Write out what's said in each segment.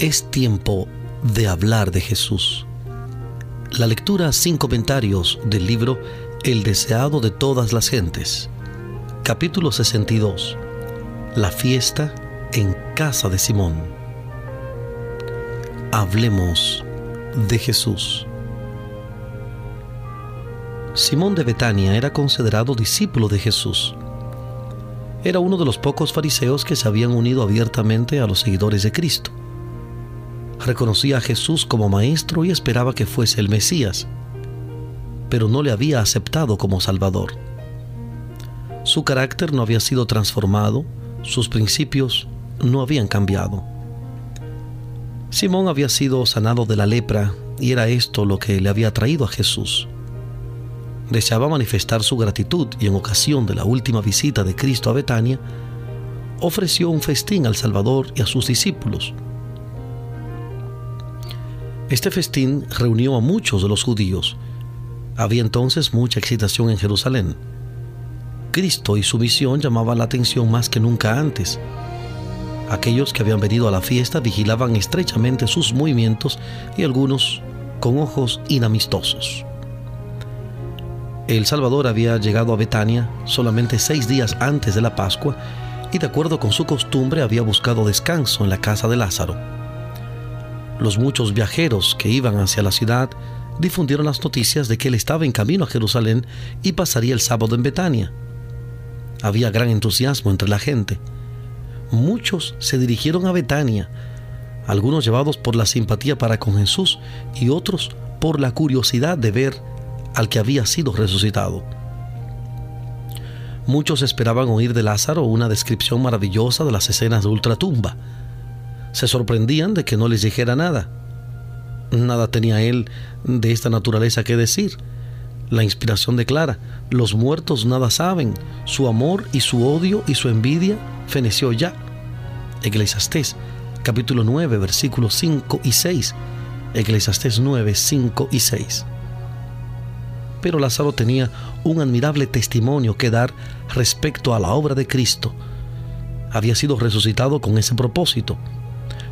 Es tiempo de hablar de Jesús. La lectura sin comentarios del libro El deseado de todas las gentes. Capítulo 62. La fiesta en casa de Simón. Hablemos de Jesús. Simón de Betania era considerado discípulo de Jesús. Era uno de los pocos fariseos que se habían unido abiertamente a los seguidores de Cristo reconocía a Jesús como maestro y esperaba que fuese el Mesías, pero no le había aceptado como Salvador. Su carácter no había sido transformado, sus principios no habían cambiado. Simón había sido sanado de la lepra y era esto lo que le había traído a Jesús. Deseaba manifestar su gratitud y en ocasión de la última visita de Cristo a Betania, ofreció un festín al Salvador y a sus discípulos este festín reunió a muchos de los judíos. Había entonces mucha excitación en Jerusalén. Cristo y su misión llamaban la atención más que nunca antes. Aquellos que habían venido a la fiesta vigilaban estrechamente sus movimientos y algunos con ojos inamistosos. El Salvador había llegado a Betania solamente seis días antes de la Pascua y de acuerdo con su costumbre había buscado descanso en la casa de Lázaro los muchos viajeros que iban hacia la ciudad difundieron las noticias de que él estaba en camino a Jerusalén y pasaría el sábado en Betania. Había gran entusiasmo entre la gente. Muchos se dirigieron a Betania, algunos llevados por la simpatía para con Jesús y otros por la curiosidad de ver al que había sido resucitado. Muchos esperaban oír de Lázaro una descripción maravillosa de las escenas de ultratumba se sorprendían de que no les dijera nada. Nada tenía él de esta naturaleza que decir. La inspiración declara, los muertos nada saben, su amor y su odio y su envidia feneció ya. Eclesiastés capítulo 9 versículos 5 y 6. Eclesiastés 9, 5 y 6. Pero Lázaro tenía un admirable testimonio que dar respecto a la obra de Cristo. Había sido resucitado con ese propósito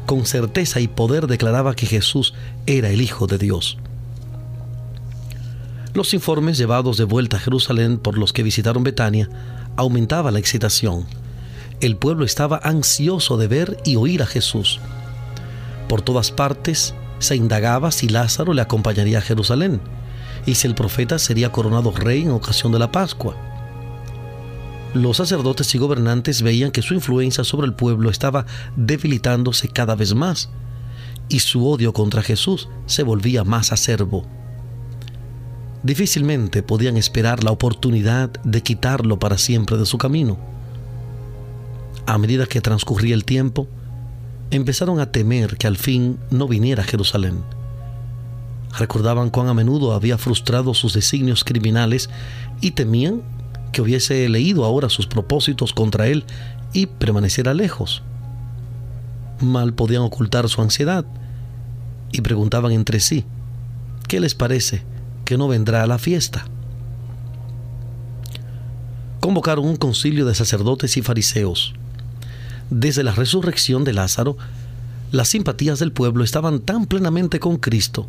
con certeza y poder declaraba que Jesús era el Hijo de Dios. Los informes llevados de vuelta a Jerusalén por los que visitaron Betania aumentaba la excitación. El pueblo estaba ansioso de ver y oír a Jesús. Por todas partes se indagaba si Lázaro le acompañaría a Jerusalén y si el profeta sería coronado rey en ocasión de la Pascua los sacerdotes y gobernantes veían que su influencia sobre el pueblo estaba debilitándose cada vez más y su odio contra Jesús se volvía más acerbo. Difícilmente podían esperar la oportunidad de quitarlo para siempre de su camino. A medida que transcurría el tiempo, empezaron a temer que al fin no viniera a Jerusalén. Recordaban cuán a menudo había frustrado sus designios criminales y temían que hubiese leído ahora sus propósitos contra él y permaneciera lejos. Mal podían ocultar su ansiedad y preguntaban entre sí, ¿qué les parece que no vendrá a la fiesta? Convocaron un concilio de sacerdotes y fariseos. Desde la resurrección de Lázaro, las simpatías del pueblo estaban tan plenamente con Cristo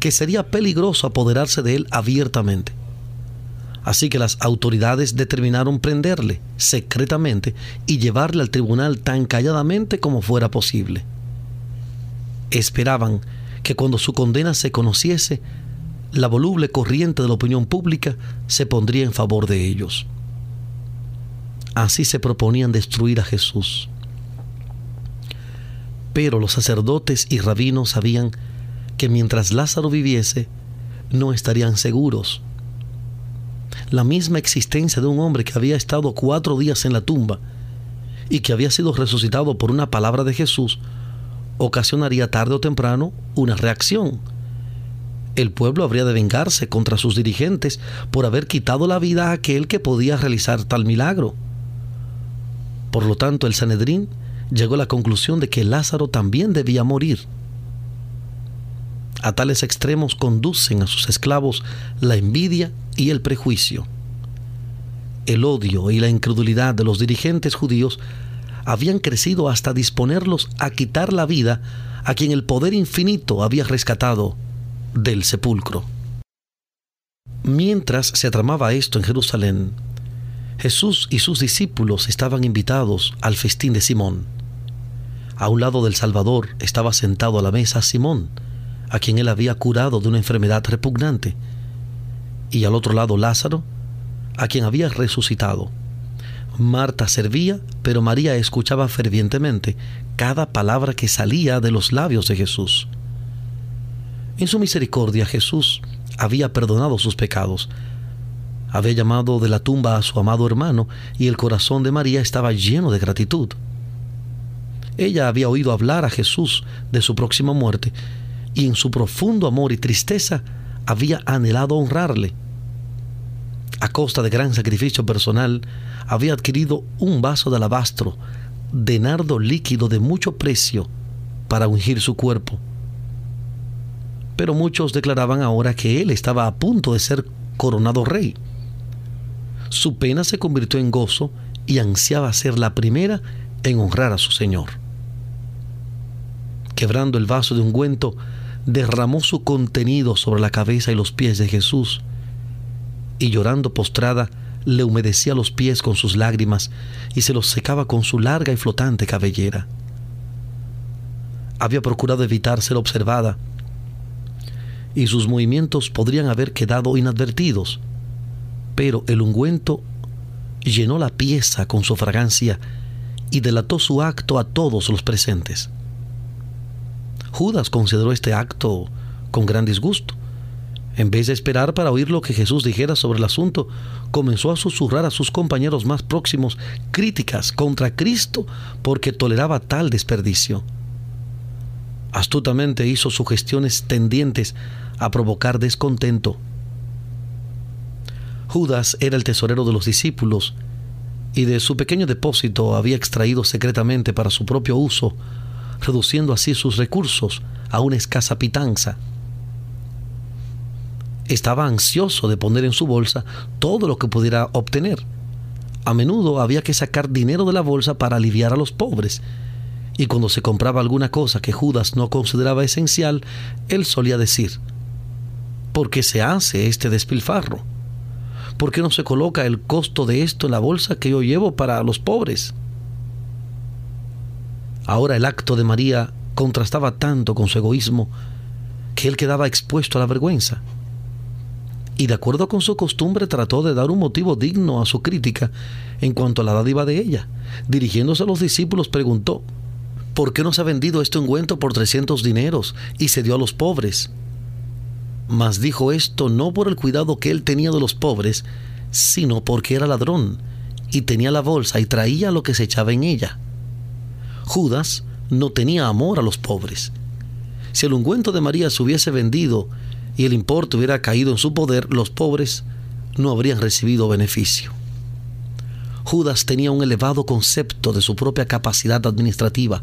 que sería peligroso apoderarse de él abiertamente. Así que las autoridades determinaron prenderle secretamente y llevarle al tribunal tan calladamente como fuera posible. Esperaban que cuando su condena se conociese, la voluble corriente de la opinión pública se pondría en favor de ellos. Así se proponían destruir a Jesús. Pero los sacerdotes y rabinos sabían que mientras Lázaro viviese, no estarían seguros la misma existencia de un hombre que había estado cuatro días en la tumba y que había sido resucitado por una palabra de Jesús, ocasionaría tarde o temprano una reacción. El pueblo habría de vengarse contra sus dirigentes por haber quitado la vida a aquel que podía realizar tal milagro. Por lo tanto, el Sanedrín llegó a la conclusión de que Lázaro también debía morir. A tales extremos conducen a sus esclavos la envidia y el prejuicio. El odio y la incredulidad de los dirigentes judíos habían crecido hasta disponerlos a quitar la vida a quien el poder infinito había rescatado del sepulcro. Mientras se atramaba esto en Jerusalén, Jesús y sus discípulos estaban invitados al festín de Simón. A un lado del Salvador estaba sentado a la mesa Simón, a quien él había curado de una enfermedad repugnante, y al otro lado Lázaro, a quien había resucitado. Marta servía, pero María escuchaba fervientemente cada palabra que salía de los labios de Jesús. En su misericordia Jesús había perdonado sus pecados, había llamado de la tumba a su amado hermano y el corazón de María estaba lleno de gratitud. Ella había oído hablar a Jesús de su próxima muerte y en su profundo amor y tristeza había anhelado honrarle. A costa de gran sacrificio personal, había adquirido un vaso de alabastro de nardo líquido de mucho precio para ungir su cuerpo. Pero muchos declaraban ahora que él estaba a punto de ser coronado rey. Su pena se convirtió en gozo y ansiaba ser la primera en honrar a su Señor. Quebrando el vaso de ungüento, derramó su contenido sobre la cabeza y los pies de Jesús, y llorando postrada, le humedecía los pies con sus lágrimas y se los secaba con su larga y flotante cabellera. Había procurado evitar ser observada, y sus movimientos podrían haber quedado inadvertidos, pero el ungüento llenó la pieza con su fragancia y delató su acto a todos los presentes. Judas consideró este acto con gran disgusto. En vez de esperar para oír lo que Jesús dijera sobre el asunto, comenzó a susurrar a sus compañeros más próximos críticas contra Cristo porque toleraba tal desperdicio. Astutamente hizo sugestiones tendientes a provocar descontento Judas era el tesorero de los discípulos y de su pequeño depósito había extraído secretamente para su propio uso, reduciendo así sus recursos a una escasa pitanza. Estaba ansioso de poner en su bolsa todo lo que pudiera obtener. A menudo había que sacar dinero de la bolsa para aliviar a los pobres, y cuando se compraba alguna cosa que Judas no consideraba esencial, él solía decir, ¿por qué se hace este despilfarro? ¿Por qué no se coloca el costo de esto en la bolsa que yo llevo para los pobres? Ahora el acto de María contrastaba tanto con su egoísmo que él quedaba expuesto a la vergüenza. Y de acuerdo con su costumbre trató de dar un motivo digno a su crítica en cuanto a la dádiva de ella. Dirigiéndose a los discípulos preguntó, ¿por qué no se ha vendido este ungüento por 300 dineros y se dio a los pobres? mas dijo esto no por el cuidado que él tenía de los pobres, sino porque era ladrón y tenía la bolsa y traía lo que se echaba en ella. Judas no tenía amor a los pobres. Si el ungüento de María se hubiese vendido y el importe hubiera caído en su poder, los pobres no habrían recibido beneficio. Judas tenía un elevado concepto de su propia capacidad administrativa.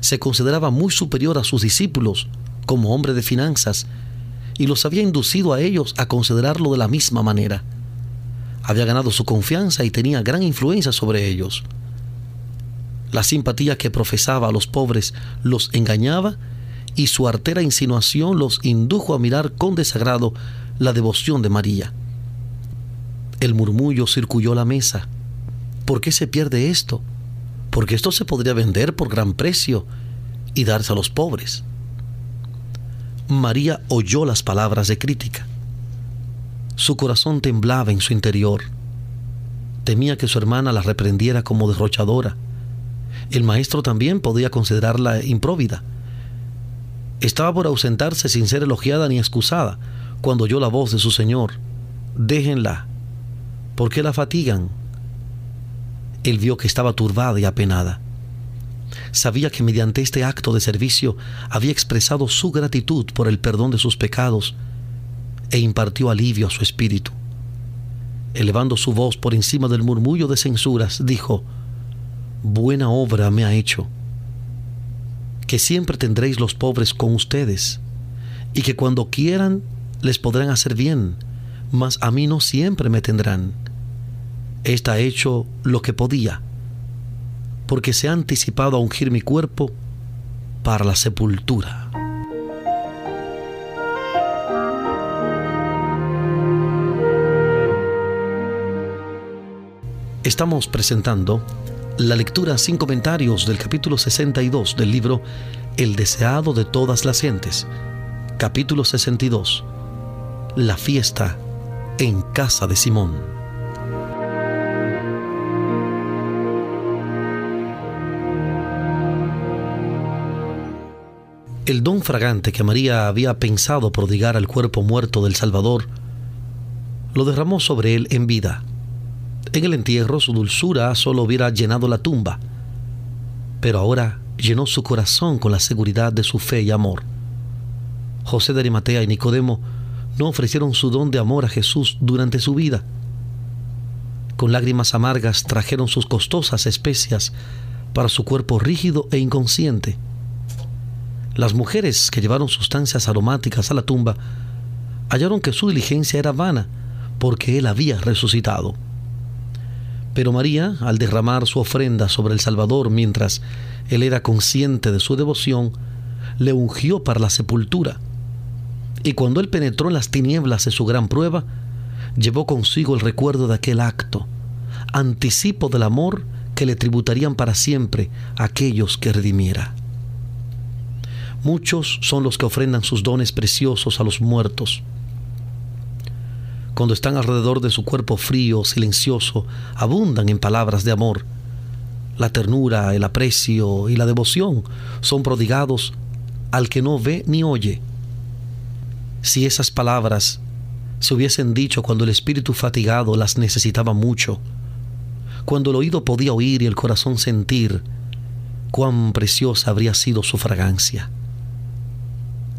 Se consideraba muy superior a sus discípulos como hombre de finanzas y los había inducido a ellos a considerarlo de la misma manera. Había ganado su confianza y tenía gran influencia sobre ellos. La simpatía que profesaba a los pobres los engañaba y su artera insinuación los indujo a mirar con desagrado la devoción de María. El murmullo circuló la mesa. ¿Por qué se pierde esto? Porque esto se podría vender por gran precio y darse a los pobres. María oyó las palabras de crítica. Su corazón temblaba en su interior. Temía que su hermana la reprendiera como derrochadora. El maestro también podía considerarla impróvida. Estaba por ausentarse sin ser elogiada ni excusada cuando oyó la voz de su Señor. Déjenla. ¿Por qué la fatigan? Él vio que estaba turbada y apenada sabía que mediante este acto de servicio había expresado su gratitud por el perdón de sus pecados e impartió alivio a su espíritu. Elevando su voz por encima del murmullo de censuras, dijo, Buena obra me ha hecho, que siempre tendréis los pobres con ustedes, y que cuando quieran les podrán hacer bien, mas a mí no siempre me tendrán. Esta ha hecho lo que podía porque se ha anticipado a ungir mi cuerpo para la sepultura. Estamos presentando la lectura sin comentarios del capítulo 62 del libro El deseado de todas las gentes. Capítulo 62. La fiesta en casa de Simón. El don fragante que María había pensado prodigar al cuerpo muerto del Salvador, lo derramó sobre él en vida en el entierro su dulzura solo hubiera llenado la tumba, pero ahora llenó su corazón con la seguridad de su fe y amor. José de Arimatea y Nicodemo no ofrecieron su don de amor a Jesús durante su vida. Con lágrimas amargas trajeron sus costosas especias para su cuerpo rígido e inconsciente. Las mujeres que llevaron sustancias aromáticas a la tumba hallaron que su diligencia era vana porque él había resucitado. Pero María, al derramar su ofrenda sobre el Salvador mientras él era consciente de su devoción, le ungió para la sepultura. Y cuando él penetró en las tinieblas de su gran prueba, llevó consigo el recuerdo de aquel acto, anticipo del amor que le tributarían para siempre aquellos que redimiera. Muchos son los que ofrendan sus dones preciosos a los muertos cuando están alrededor de su cuerpo frío, silencioso, abundan en palabras de amor. La ternura, el aprecio y la devoción son prodigados al que no ve ni oye. Si esas palabras se hubiesen dicho cuando el espíritu fatigado las necesitaba mucho, cuando el oído podía oír y el corazón sentir, cuán preciosa habría sido su fragancia.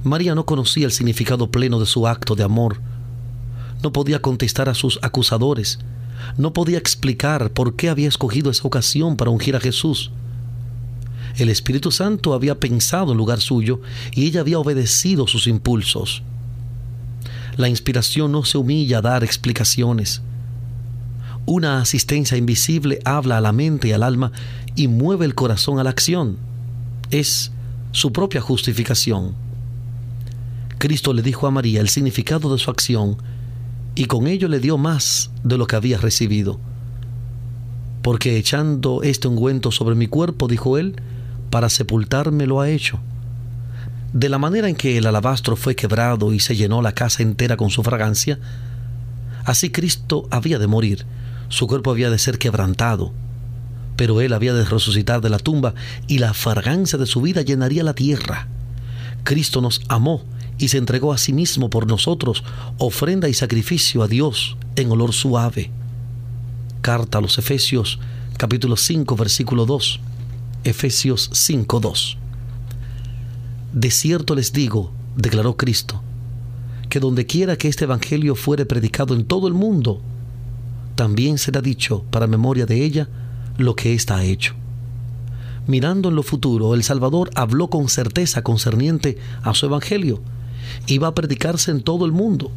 María no conocía el significado pleno de su acto de amor, no podía contestar a sus acusadores, no podía explicar por qué había escogido esa ocasión para ungir a Jesús. El Espíritu Santo había pensado en lugar suyo y ella había obedecido sus impulsos. La inspiración no se humilla a dar explicaciones. Una asistencia invisible habla a la mente y al alma y mueve el corazón a la acción. Es su propia justificación. Cristo le dijo a María el significado de su acción y con ello le dio más de lo que había recibido. Porque echando este ungüento sobre mi cuerpo, dijo él, para sepultarme lo ha hecho. De la manera en que el alabastro fue quebrado y se llenó la casa entera con su fragancia, así Cristo había de morir, su cuerpo había de ser quebrantado, pero él había de resucitar de la tumba y la fragancia de su vida llenaría la tierra. Cristo nos amó y se entregó a sí mismo por nosotros, ofrenda y sacrificio a Dios en olor suave. Carta a los Efesios capítulo 5 versículo 2. Efesios 5 2. De cierto les digo, declaró Cristo, que donde quiera que este Evangelio fuere predicado en todo el mundo, también será dicho para memoria de ella lo que ha hecho. Mirando en lo futuro, el Salvador habló con certeza concerniente a su Evangelio iba a predicarse en todo el mundo.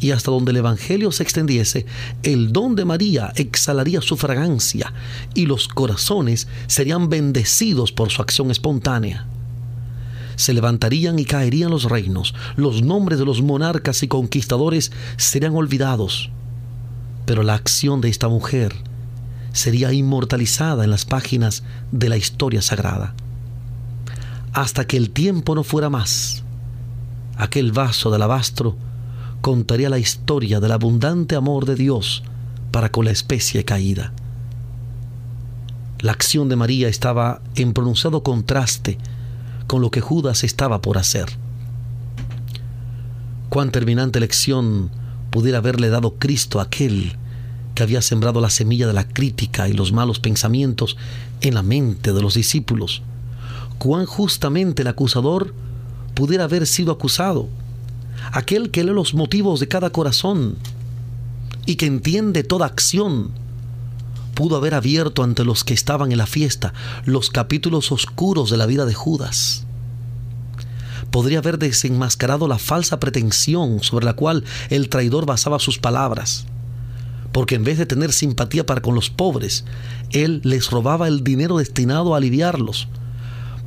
Y hasta donde el Evangelio se extendiese, el don de María exhalaría su fragancia y los corazones serían bendecidos por su acción espontánea. Se levantarían y caerían los reinos, los nombres de los monarcas y conquistadores serían olvidados, pero la acción de esta mujer sería inmortalizada en las páginas de la historia sagrada. Hasta que el tiempo no fuera más, aquel vaso de alabastro contaría la historia del abundante amor de Dios para con la especie caída. La acción de María estaba en pronunciado contraste con lo que Judas estaba por hacer. Cuán terminante lección pudiera haberle dado Cristo a aquel que había sembrado la semilla de la crítica y los malos pensamientos en la mente de los discípulos. Cuán justamente el acusador pudiera haber sido acusado, aquel que lee los motivos de cada corazón y que entiende toda acción, pudo haber abierto ante los que estaban en la fiesta los capítulos oscuros de la vida de Judas. Podría haber desenmascarado la falsa pretensión sobre la cual el traidor basaba sus palabras, porque en vez de tener simpatía para con los pobres, él les robaba el dinero destinado a aliviarlos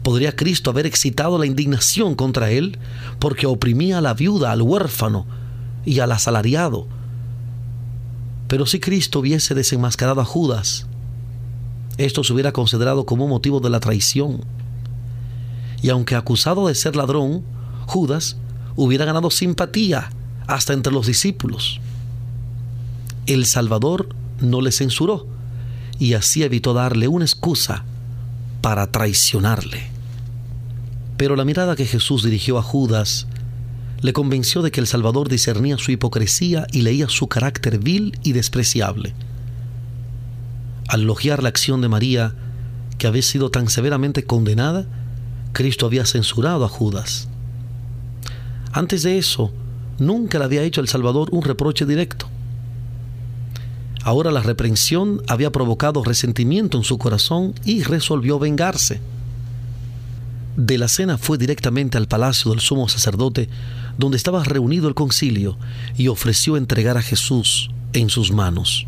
¿Podría Cristo haber excitado la indignación contra él porque oprimía a la viuda, al huérfano y al asalariado? Pero si Cristo hubiese desenmascarado a Judas, esto se hubiera considerado como motivo de la traición. Y aunque acusado de ser ladrón, Judas hubiera ganado simpatía hasta entre los discípulos. El Salvador no le censuró y así evitó darle una excusa para traicionarle. Pero la mirada que Jesús dirigió a Judas le convenció de que el Salvador discernía su hipocresía y leía su carácter vil y despreciable. Al elogiar la acción de María, que había sido tan severamente condenada, Cristo había censurado a Judas. Antes de eso, nunca le había hecho el Salvador un reproche directo. Ahora la reprensión había provocado resentimiento en su corazón y resolvió vengarse. De la cena fue directamente al palacio del sumo sacerdote, donde estaba reunido el concilio, y ofreció entregar a Jesús en sus manos.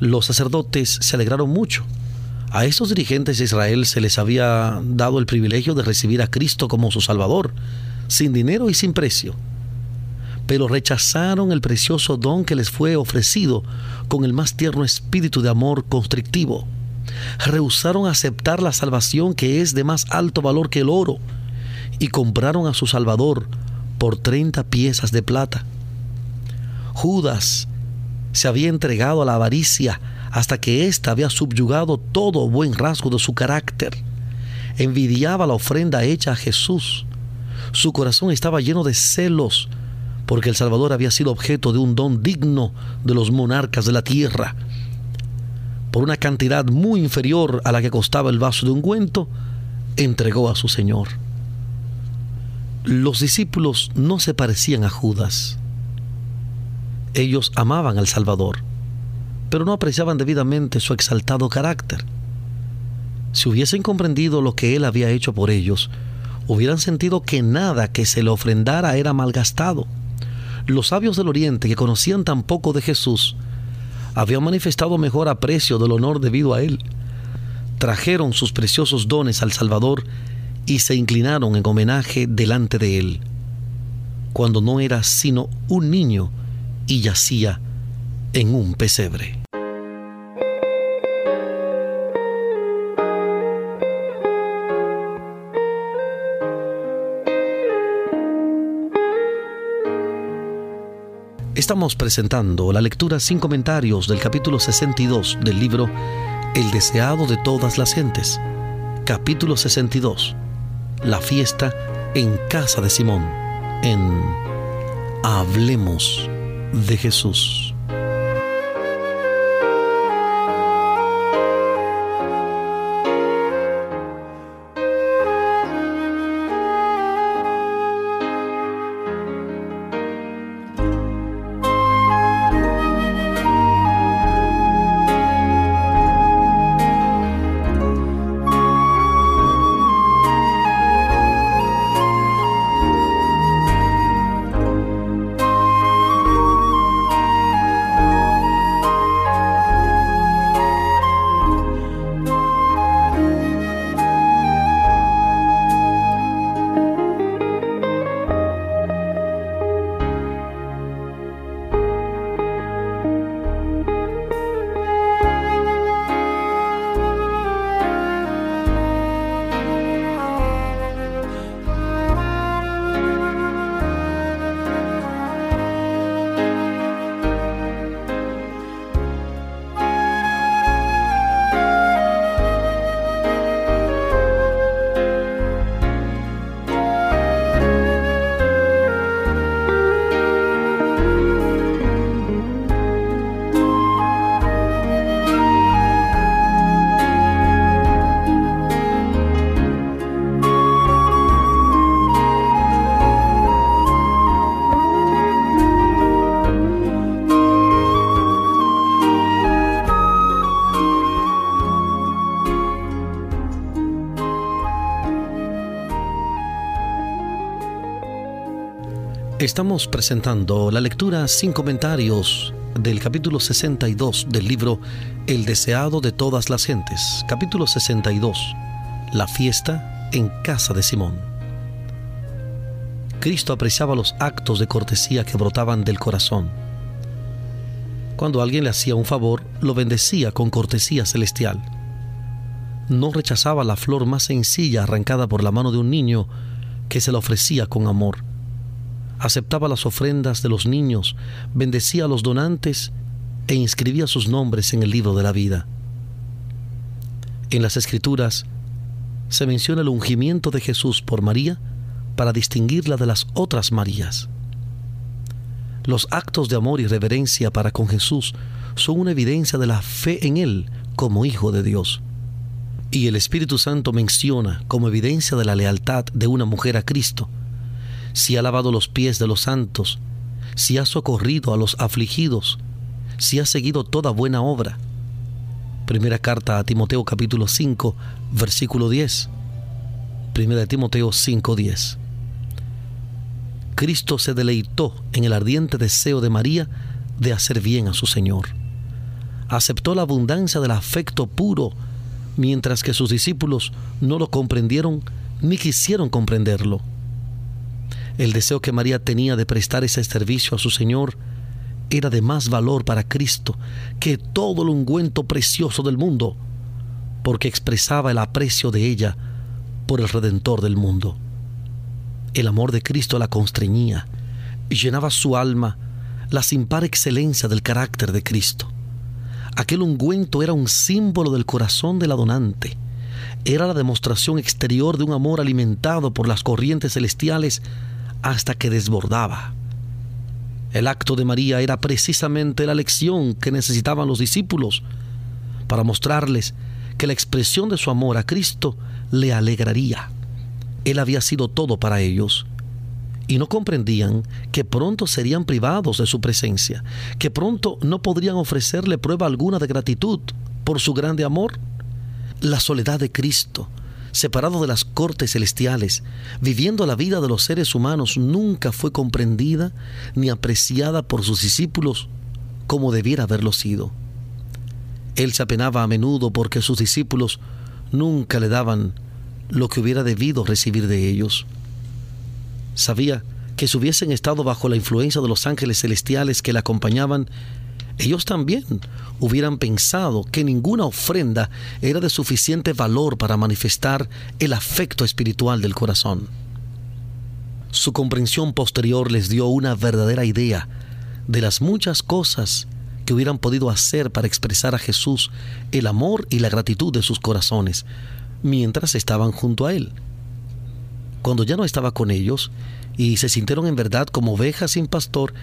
Los sacerdotes se alegraron mucho. A estos dirigentes de Israel se les había dado el privilegio de recibir a Cristo como su Salvador, sin dinero y sin precio pero rechazaron el precioso don que les fue ofrecido con el más tierno espíritu de amor constrictivo. Rehusaron aceptar la salvación que es de más alto valor que el oro y compraron a su Salvador por 30 piezas de plata. Judas se había entregado a la avaricia hasta que ésta había subyugado todo buen rasgo de su carácter. Envidiaba la ofrenda hecha a Jesús. Su corazón estaba lleno de celos porque El Salvador había sido objeto de un don digno de los monarcas de la tierra. Por una cantidad muy inferior a la que costaba el vaso de ungüento, entregó a su Señor. Los discípulos no se parecían a Judas. Ellos amaban al Salvador, pero no apreciaban debidamente su exaltado carácter. Si hubiesen comprendido lo que él había hecho por ellos, hubieran sentido que nada que se le ofrendara era malgastado los sabios del Oriente que conocían tan poco de Jesús habían manifestado mejor aprecio del honor debido a él. Trajeron sus preciosos dones al Salvador y se inclinaron en homenaje delante de él, cuando no era sino un niño y yacía en un pesebre. Estamos presentando la lectura sin comentarios del capítulo 62 del libro El deseado de todas las gentes. Capítulo 62. La fiesta en casa de Simón. En Hablemos de Jesús. Estamos presentando la lectura sin comentarios del capítulo 62 del libro El deseado de todas las gentes. Capítulo 62. La fiesta en casa de Simón. Cristo apreciaba los actos de cortesía que brotaban del corazón. Cuando alguien le hacía un favor, lo bendecía con cortesía celestial. No rechazaba la flor más sencilla arrancada por la mano de un niño que se la ofrecía con amor. Aceptaba las ofrendas de los niños, bendecía a los donantes e inscribía sus nombres en el libro de la vida. En las Escrituras se menciona el ungimiento de Jesús por María para distinguirla de las otras Marías. Los actos de amor y reverencia para con Jesús son una evidencia de la fe en Él como Hijo de Dios. Y el Espíritu Santo menciona como evidencia de la lealtad de una mujer a Cristo, si ha lavado los pies de los santos, si ha socorrido a los afligidos, si ha seguido toda buena obra. Primera carta a Timoteo capítulo 5, versículo 10. Primera de Timoteo 5, 10. Cristo se deleitó en el ardiente deseo de María de hacer bien a su Señor. Aceptó la abundancia del afecto puro, mientras que sus discípulos no lo comprendieron ni quisieron comprenderlo. El deseo que María tenía de prestar ese servicio a su Señor era de más valor para Cristo que todo el ungüento precioso del mundo, porque expresaba el aprecio de ella por el Redentor del mundo. El amor de Cristo la constreñía y llenaba su alma la sin par excelencia del carácter de Cristo. Aquel ungüento era un símbolo del corazón del donante. Era la demostración exterior de un amor alimentado por las corrientes celestiales hasta que desbordaba. El acto de María era precisamente la lección que necesitaban los discípulos para mostrarles que la expresión de su amor a Cristo le alegraría. Él había sido todo para ellos y no comprendían que pronto serían privados de su presencia, que pronto no podrían ofrecerle prueba alguna de gratitud por su grande amor. La soledad de Cristo, separado de las cortes celestiales, viviendo la vida de los seres humanos, nunca fue comprendida ni apreciada por sus discípulos como debiera haberlo sido. Él se apenaba a menudo porque sus discípulos nunca le daban lo que hubiera debido recibir de ellos. Sabía que si hubiesen estado bajo la influencia de los ángeles celestiales que le acompañaban, ellos también hubieran pensado que ninguna ofrenda era de suficiente valor para manifestar el afecto espiritual del corazón. Su comprensión posterior les dio una verdadera idea de las muchas cosas que hubieran podido hacer para expresar a Jesús el amor y la gratitud de sus corazones mientras estaban junto a Él. Cuando ya no estaba con ellos y se sintieron en verdad como ovejas sin pastor,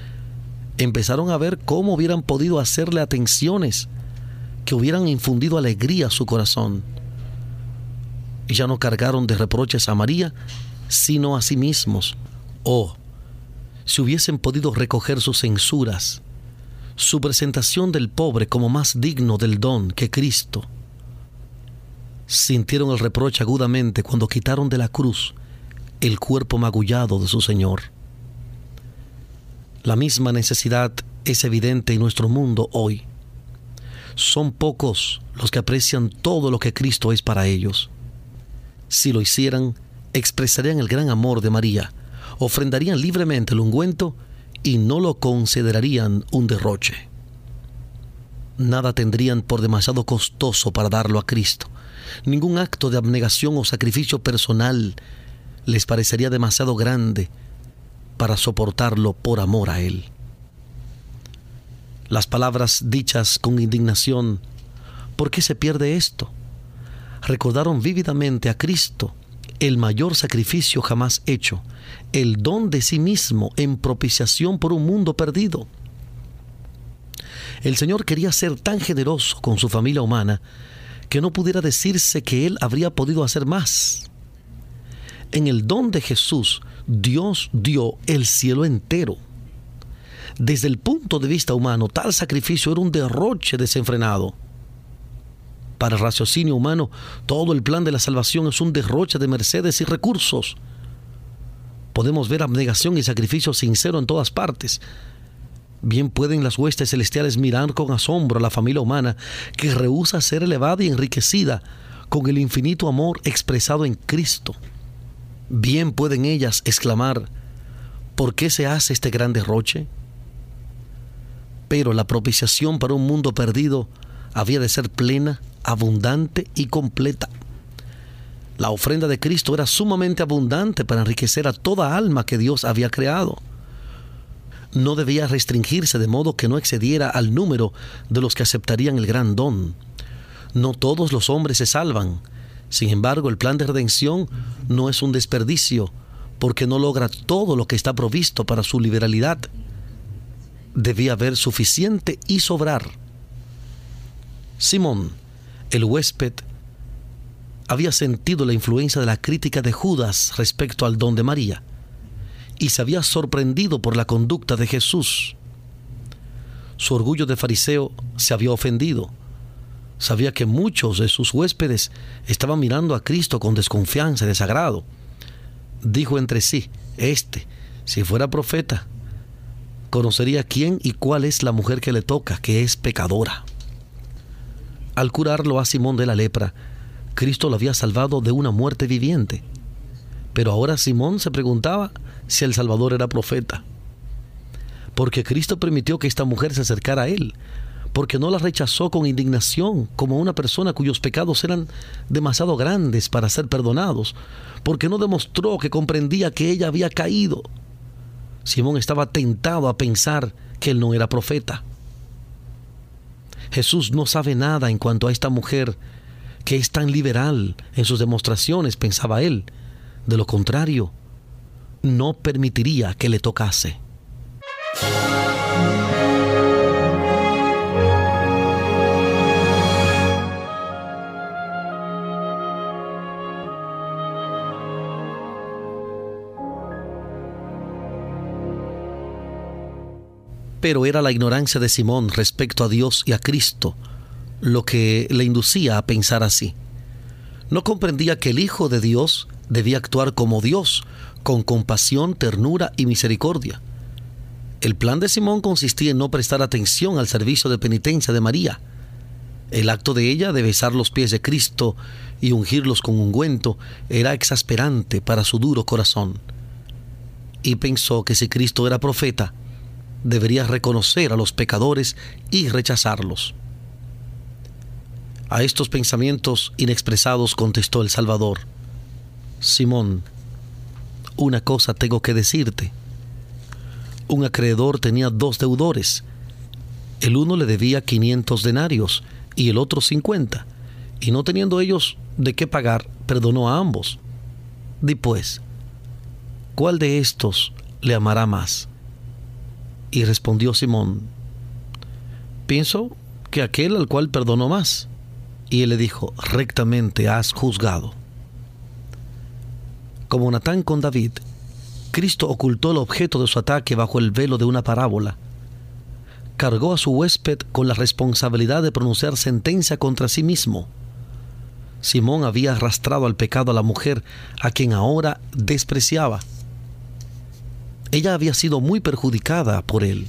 empezaron a ver cómo hubieran podido hacerle atenciones que hubieran infundido alegría a su corazón. Y ya no cargaron de reproches a María, sino a sí mismos. Oh, si hubiesen podido recoger sus censuras, su presentación del pobre como más digno del don que Cristo. Sintieron el reproche agudamente cuando quitaron de la cruz el cuerpo magullado de su Señor. La misma necesidad es evidente en nuestro mundo hoy. Son pocos los que aprecian todo lo que Cristo es para ellos. Si lo hicieran, expresarían el gran amor de María, ofrendarían libremente el ungüento y no lo considerarían un derroche. Nada tendrían por demasiado costoso para darlo a Cristo. Ningún acto de abnegación o sacrificio personal les parecería demasiado grande para soportarlo por amor a Él. Las palabras dichas con indignación, ¿por qué se pierde esto? Recordaron vívidamente a Cristo, el mayor sacrificio jamás hecho, el don de sí mismo en propiciación por un mundo perdido. El Señor quería ser tan generoso con su familia humana que no pudiera decirse que Él habría podido hacer más. En el don de Jesús Dios dio el cielo entero. Desde el punto de vista humano, tal sacrificio era un derroche desenfrenado. Para el raciocinio humano, todo el plan de la salvación es un derroche de mercedes y recursos. Podemos ver abnegación y sacrificio sincero en todas partes. Bien pueden las huestes celestiales mirar con asombro a la familia humana que rehúsa ser elevada y enriquecida con el infinito amor expresado en Cristo. Bien pueden ellas exclamar, ¿por qué se hace este gran derroche? Pero la propiciación para un mundo perdido había de ser plena, abundante y completa. La ofrenda de Cristo era sumamente abundante para enriquecer a toda alma que Dios había creado. No debía restringirse de modo que no excediera al número de los que aceptarían el gran don. No todos los hombres se salvan. Sin embargo, el plan de redención no es un desperdicio, porque no logra todo lo que está provisto para su liberalidad. Debía haber suficiente y sobrar. Simón, el huésped, había sentido la influencia de la crítica de Judas respecto al don de María y se había sorprendido por la conducta de Jesús. Su orgullo de fariseo se había ofendido. Sabía que muchos de sus huéspedes estaban mirando a Cristo con desconfianza y desagrado. Dijo entre sí, este, si fuera profeta, conocería quién y cuál es la mujer que le toca, que es pecadora. Al curarlo a Simón de la lepra, Cristo lo había salvado de una muerte viviente. Pero ahora Simón se preguntaba si el Salvador era profeta. Porque Cristo permitió que esta mujer se acercara a él, porque no la rechazó con indignación como una persona cuyos pecados eran demasiado grandes para ser perdonados, porque no demostró que comprendía que ella había caído. Simón estaba tentado a pensar que él no era profeta. Jesús no sabe nada en cuanto a esta mujer que es tan liberal en sus demostraciones, pensaba él. De lo contrario, no permitiría que le tocase. Pero era la ignorancia de Simón respecto a Dios y a Cristo lo que le inducía a pensar así. No comprendía que el Hijo de Dios debía actuar como Dios, con compasión, ternura y misericordia. El plan de Simón consistía en no prestar atención al servicio de penitencia de María. El acto de ella de besar los pies de Cristo y ungirlos con ungüento era exasperante para su duro corazón. Y pensó que si Cristo era profeta, debería reconocer a los pecadores y rechazarlos. A estos pensamientos inexpresados contestó el Salvador, Simón, una cosa tengo que decirte. Un acreedor tenía dos deudores. El uno le debía 500 denarios y el otro 50, y no teniendo ellos de qué pagar, perdonó a ambos. Di pues, ¿cuál de estos le amará más? Y respondió Simón, pienso que aquel al cual perdonó más. Y él le dijo, rectamente has juzgado. Como Natán con David, Cristo ocultó el objeto de su ataque bajo el velo de una parábola. Cargó a su huésped con la responsabilidad de pronunciar sentencia contra sí mismo. Simón había arrastrado al pecado a la mujer a quien ahora despreciaba. Ella había sido muy perjudicada por él.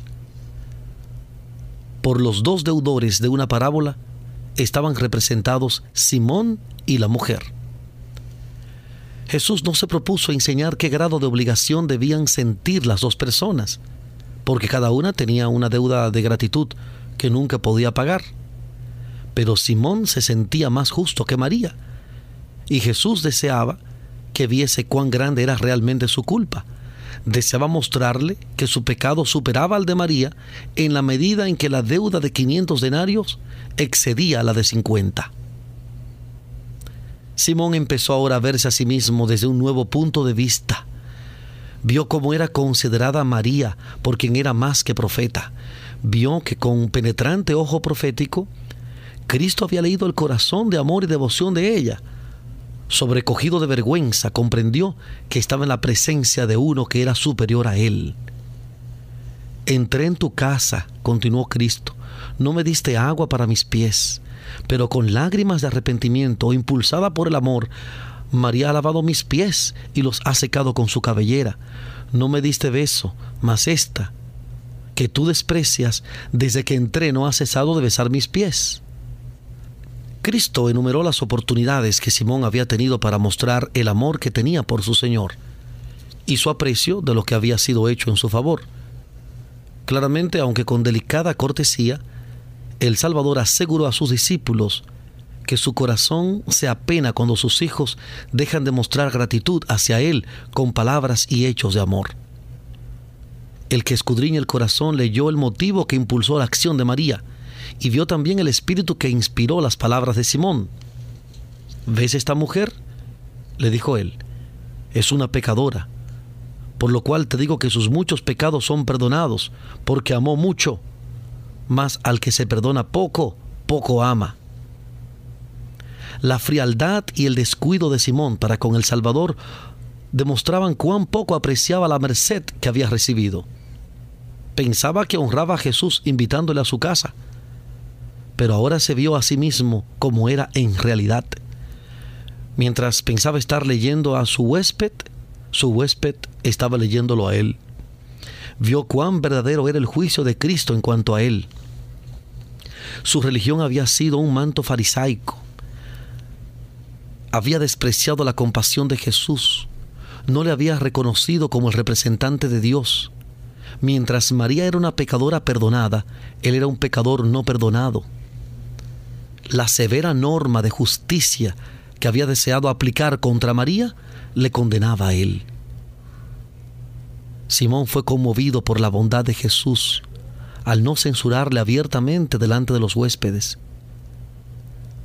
Por los dos deudores de una parábola, estaban representados Simón y la mujer. Jesús no se propuso enseñar qué grado de obligación debían sentir las dos personas, porque cada una tenía una deuda de gratitud que nunca podía pagar. Pero Simón se sentía más justo que María, y Jesús deseaba que viese cuán grande era realmente su culpa. Deseaba mostrarle que su pecado superaba al de María en la medida en que la deuda de 500 denarios excedía la de 50. Simón empezó ahora a verse a sí mismo desde un nuevo punto de vista. Vio cómo era considerada María por quien era más que profeta. Vio que con penetrante ojo profético, Cristo había leído el corazón de amor y devoción de ella. Sobrecogido de vergüenza, comprendió que estaba en la presencia de uno que era superior a él. Entré en tu casa, continuó Cristo, no me diste agua para mis pies, pero con lágrimas de arrepentimiento, impulsada por el amor, María ha lavado mis pies y los ha secado con su cabellera. No me diste beso, mas esta, que tú desprecias, desde que entré no ha cesado de besar mis pies. Cristo enumeró las oportunidades que Simón había tenido para mostrar el amor que tenía por su Señor y su aprecio de lo que había sido hecho en su favor. Claramente, aunque con delicada cortesía, el Salvador aseguró a sus discípulos que su corazón se apena cuando sus hijos dejan de mostrar gratitud hacia Él con palabras y hechos de amor. El que escudriña el corazón leyó el motivo que impulsó la acción de María y vio también el espíritu que inspiró las palabras de Simón. ¿Ves esta mujer? le dijo él. Es una pecadora, por lo cual te digo que sus muchos pecados son perdonados, porque amó mucho, mas al que se perdona poco, poco ama. La frialdad y el descuido de Simón para con el Salvador demostraban cuán poco apreciaba la merced que había recibido. Pensaba que honraba a Jesús invitándole a su casa, pero ahora se vio a sí mismo como era en realidad. Mientras pensaba estar leyendo a su huésped, su huésped estaba leyéndolo a él. Vio cuán verdadero era el juicio de Cristo en cuanto a él. Su religión había sido un manto farisaico. Había despreciado la compasión de Jesús. No le había reconocido como el representante de Dios. Mientras María era una pecadora perdonada, él era un pecador no perdonado la severa norma de justicia que había deseado aplicar contra María le condenaba a él. Simón fue conmovido por la bondad de Jesús al no censurarle abiertamente delante de los huéspedes.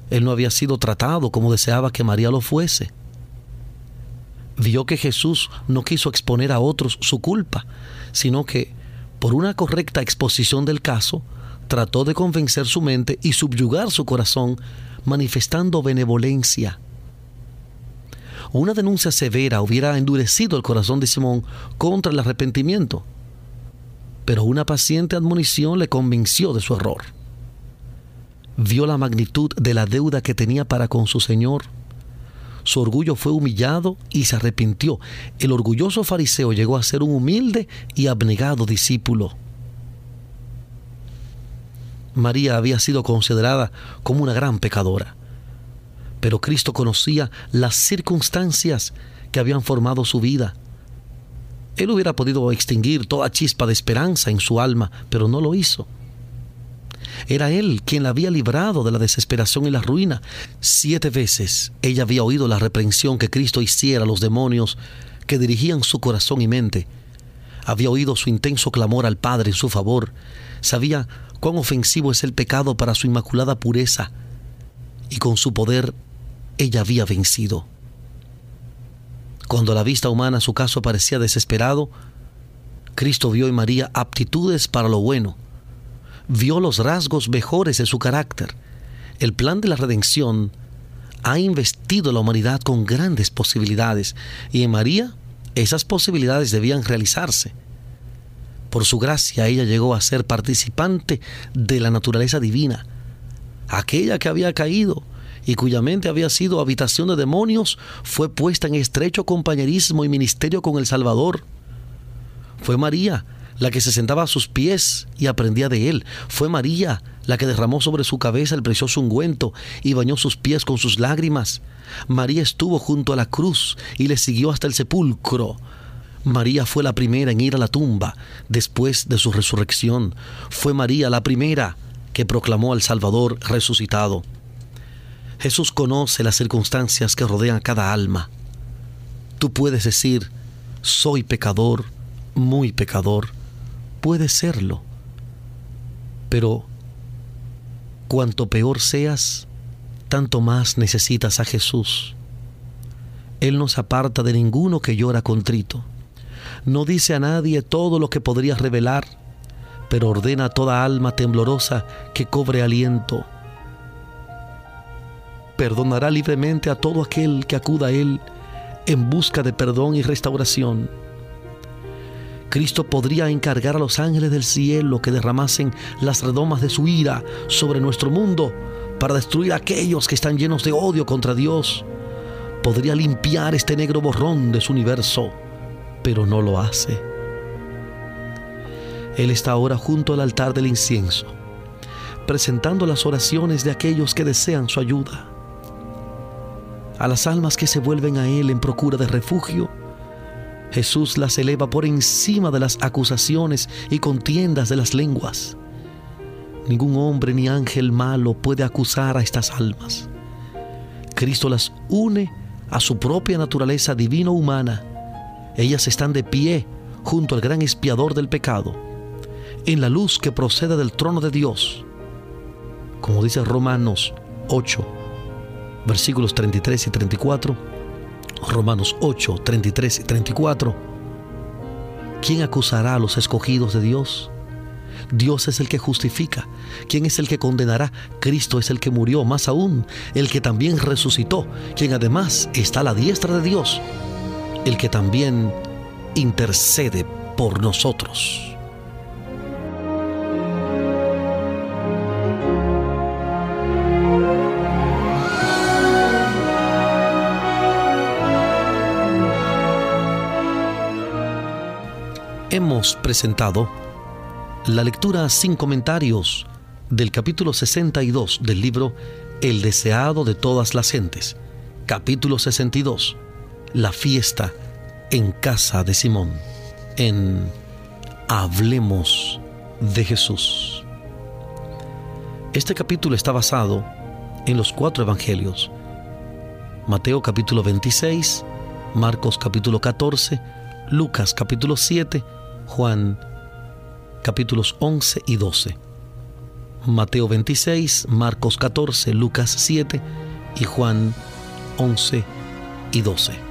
Él no había sido tratado como deseaba que María lo fuese. Vio que Jesús no quiso exponer a otros su culpa, sino que, por una correcta exposición del caso, trató de convencer su mente y subyugar su corazón manifestando benevolencia. Una denuncia severa hubiera endurecido el corazón de Simón contra el arrepentimiento, pero una paciente admonición le convenció de su error. Vio la magnitud de la deuda que tenía para con su Señor. Su orgullo fue humillado y se arrepintió. El orgulloso fariseo llegó a ser un humilde y abnegado discípulo. María había sido considerada como una gran pecadora. Pero Cristo conocía las circunstancias que habían formado su vida. Él hubiera podido extinguir toda chispa de esperanza en su alma, pero no lo hizo. Era Él quien la había librado de la desesperación y la ruina. Siete veces ella había oído la reprensión que Cristo hiciera a los demonios que dirigían su corazón y mente. Había oído su intenso clamor al Padre en su favor. Sabía cuán ofensivo es el pecado para su inmaculada pureza, y con su poder ella había vencido. Cuando a la vista humana su caso parecía desesperado, Cristo vio en María aptitudes para lo bueno, vio los rasgos mejores de su carácter. El plan de la redención ha investido a la humanidad con grandes posibilidades y en María esas posibilidades debían realizarse. Por su gracia ella llegó a ser participante de la naturaleza divina, aquella que había caído y cuya mente había sido habitación de demonios, fue puesta en estrecho compañerismo y ministerio con el Salvador. Fue María la que se sentaba a sus pies y aprendía de él. Fue María la que derramó sobre su cabeza el precioso ungüento y bañó sus pies con sus lágrimas. María estuvo junto a la cruz y le siguió hasta el sepulcro. María fue la primera en ir a la tumba después de su resurrección. Fue María la primera que proclamó al Salvador resucitado. Jesús conoce las circunstancias que rodean cada alma. Tú puedes decir, soy pecador, muy pecador. Puedes serlo. Pero cuanto peor seas, tanto más necesitas a Jesús. Él no se aparta de ninguno que llora contrito no dice a nadie todo lo que podría revelar, pero ordena a toda alma temblorosa que cobre aliento. Perdonará libremente a todo aquel que acuda a Él en busca de perdón y restauración. Cristo podría encargar a los ángeles del cielo que derramasen las redomas de su ira sobre nuestro mundo para destruir a aquellos que están llenos de odio contra Dios. Podría limpiar este negro borrón de su universo pero no lo hace. Él está ahora junto al altar del incienso, presentando las oraciones de aquellos que desean su ayuda. A las almas que se vuelven a Él en procura de refugio, Jesús las eleva por encima de las acusaciones y contiendas de las lenguas. Ningún hombre ni ángel malo puede acusar a estas almas. Cristo las une a su propia naturaleza divino-humana. Ellas están de pie junto al gran espiador del pecado, en la luz que procede del trono de Dios. Como dice Romanos 8, versículos 33 y 34, Romanos 8, 33 y 34, ¿quién acusará a los escogidos de Dios? Dios es el que justifica. ¿Quién es el que condenará? Cristo es el que murió, más aún, el que también resucitó, quien además está a la diestra de Dios, el que también intercede por nosotros. Hemos presentado la lectura sin comentarios del capítulo 62 del libro El deseado de todas las gentes. Capítulo 62. La fiesta en casa de Simón. En Hablemos de Jesús. Este capítulo está basado en los cuatro evangelios. Mateo capítulo 26, Marcos capítulo 14, Lucas capítulo 7, Juan capítulos 11 y 12. Mateo 26, Marcos 14, Lucas 7 y Juan 11 y 12.